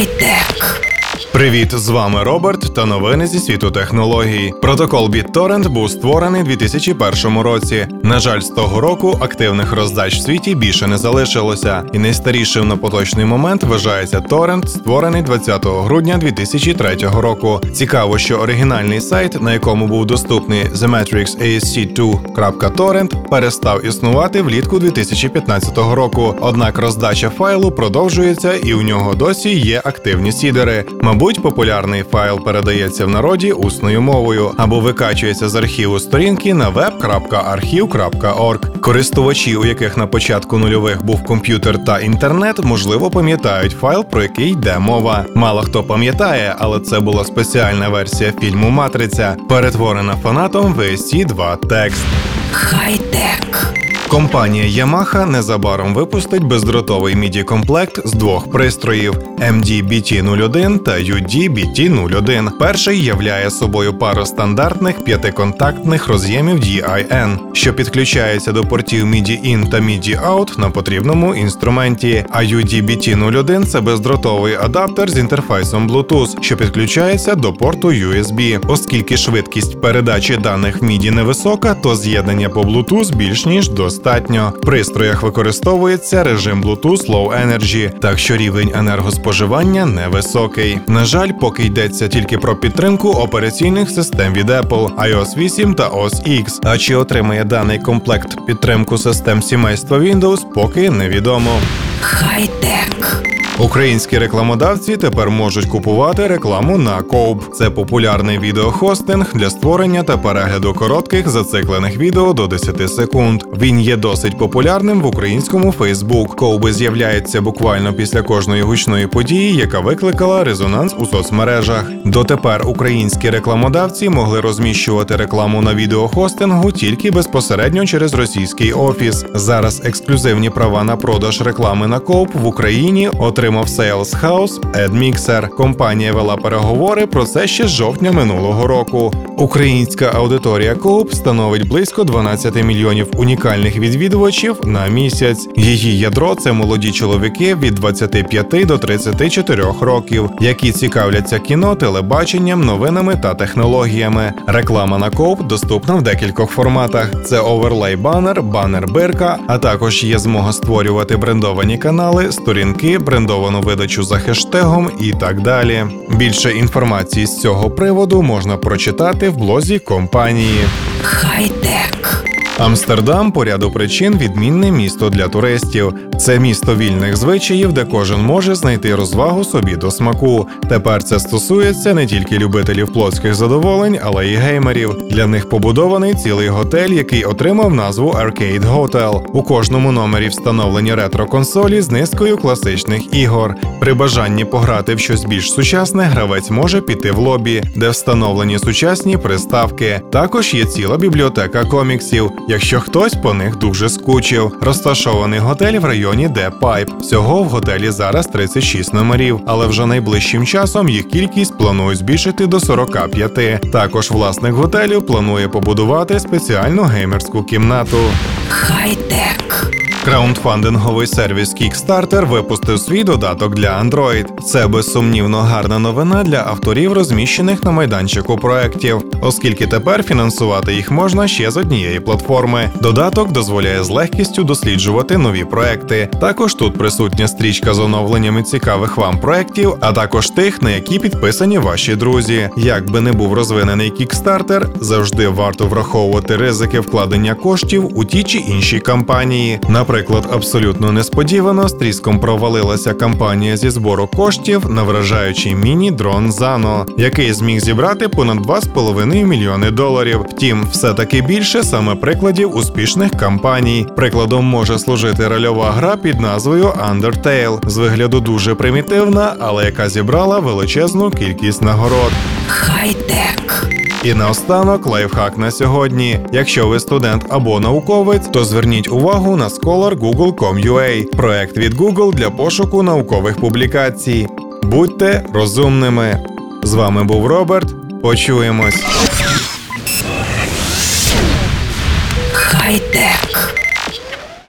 Хай-тек. Привіт, з вами Роберт та новини зі світу технологій. Протокол BitTorrent був створений у 2001 році. На жаль, з того року активних роздач в світі більше не залишилося, і найстарішим на поточний момент вважається Torrent, створений 20 грудня 2003 року. Цікаво, що оригінальний сайт, на якому був доступний TheMatrixASC2.torrent, перестав існувати влітку 2015 року. Однак роздача файлу продовжується, і у нього досі є активні сідери. Мабуть, популярний файл передається в народі усною мовою або викачується з архіву сторінки на web.archiv.org. Користувачі, у яких на початку нульових був комп'ютер та інтернет, можливо, пам'ятають файл, про який йде мова. Мало хто пам'ятає, але це була спеціальна версія фільму Матриця, перетворена фанатом VST 2 текст. Хай-тек. Компанія Yamaha незабаром випустить бездротовий midi комплект з двох пристроїв MD-BT01 та UD-BT01. Перший являє собою пару стандартних п'ятиконтактних роз'ємів DIN, що підключається до портів MIDI-IN та MIDI-OUT на потрібному інструменті. А UD-BT01 – це бездротовий адаптер з інтерфейсом Bluetooth, що підключається до порту USB. Оскільки швидкість передачі даних MIDI невисока, то з'єднання по Bluetooth більш ніж достатньо. В пристроях використовується режим Bluetooth Low Energy, так що рівень енергоспоживання невисокий. На жаль, поки йдеться тільки про підтримку операційних систем від Apple, iOS 8 та OS X. А чи отримає даний комплект підтримку систем сімейства Windows, поки невідомо. Хай-тек. Українські рекламодавці тепер можуть купувати рекламу на Коуп. Це популярний відеохостинг для створення та перегляду коротких зациклених відео до 10 секунд. Він є досить популярним в українському Фейсбук. Коуби з'являється буквально після кожної гучної події, яка викликала резонанс у соцмережах. Дотепер українські рекламодавці могли розміщувати рекламу на відеохостингу тільки безпосередньо через російський офіс. Зараз ексклюзивні права на продаж реклами на Коуп в Україні отримали отримав Sales House AdMixer. Компанія вела переговори про це ще з жовтня минулого року. Українська аудиторія Coop становить близько 12 мільйонів унікальних відвідувачів на місяць. Її ядро це молоді чоловіки від 25 до 34 років, які цікавляться кіно, телебаченням, новинами та технологіями. Реклама на Coop доступна в декількох форматах: це оверлей банер, банер бирка, а також є змога створювати брендовані канали, сторінки, налаштовану видачу за хештегом і так далі. Більше інформації з цього приводу можна прочитати в блозі компанії. Хай-тек. Амстердам по ряду причин відмінне місто для туристів. Це місто вільних звичаїв, де кожен може знайти розвагу собі до смаку. Тепер це стосується не тільки любителів плотських задоволень, але й геймерів. Для них побудований цілий готель, який отримав назву Arcade Hotel. У кожному номері встановлені ретро-консолі з низкою класичних ігор. При бажанні пограти в щось більш сучасне, гравець може піти в лобі, де встановлені сучасні приставки. Також є ціла бібліотека коміксів якщо хтось по них дуже скучив. Розташований готель в районі Де Пайп. Всього в готелі зараз 36 номерів, але вже найближчим часом їх кількість планують збільшити до 45. Також власник готелю планує побудувати спеціальну геймерську кімнату. Хай-тек. Краундфандинговий сервіс Kickstarter випустив свій додаток для Android. Це безсумнівно гарна новина для авторів, розміщених на майданчику проєктів, оскільки тепер фінансувати їх можна ще з однієї платформи. Додаток дозволяє з легкістю досліджувати нові проекти. Також тут присутня стрічка з оновленнями цікавих вам проєктів, а також тих, на які підписані ваші друзі. Як би не був розвинений Kickstarter, завжди варто враховувати ризики вкладення коштів у ті чи інші кампанії. Наприклад, абсолютно несподівано з тріском провалилася кампанія зі збору коштів на вражаючий міні-дрон Зано, який зміг зібрати понад 2,5 мільйони доларів. Втім, все таки більше саме прикладів успішних кампаній. Прикладом може служити рольова гра під назвою Undertale, з вигляду дуже примітивна, але яка зібрала величезну кількість нагород. Хай-тек. І наостанок лайфхак на сьогодні. Якщо ви студент або науковець, то зверніть увагу на Scholar Google.com.ua – проект від Google для пошуку наукових публікацій. Будьте розумними. З вами був Роберт. Почуємось. Хай-тек.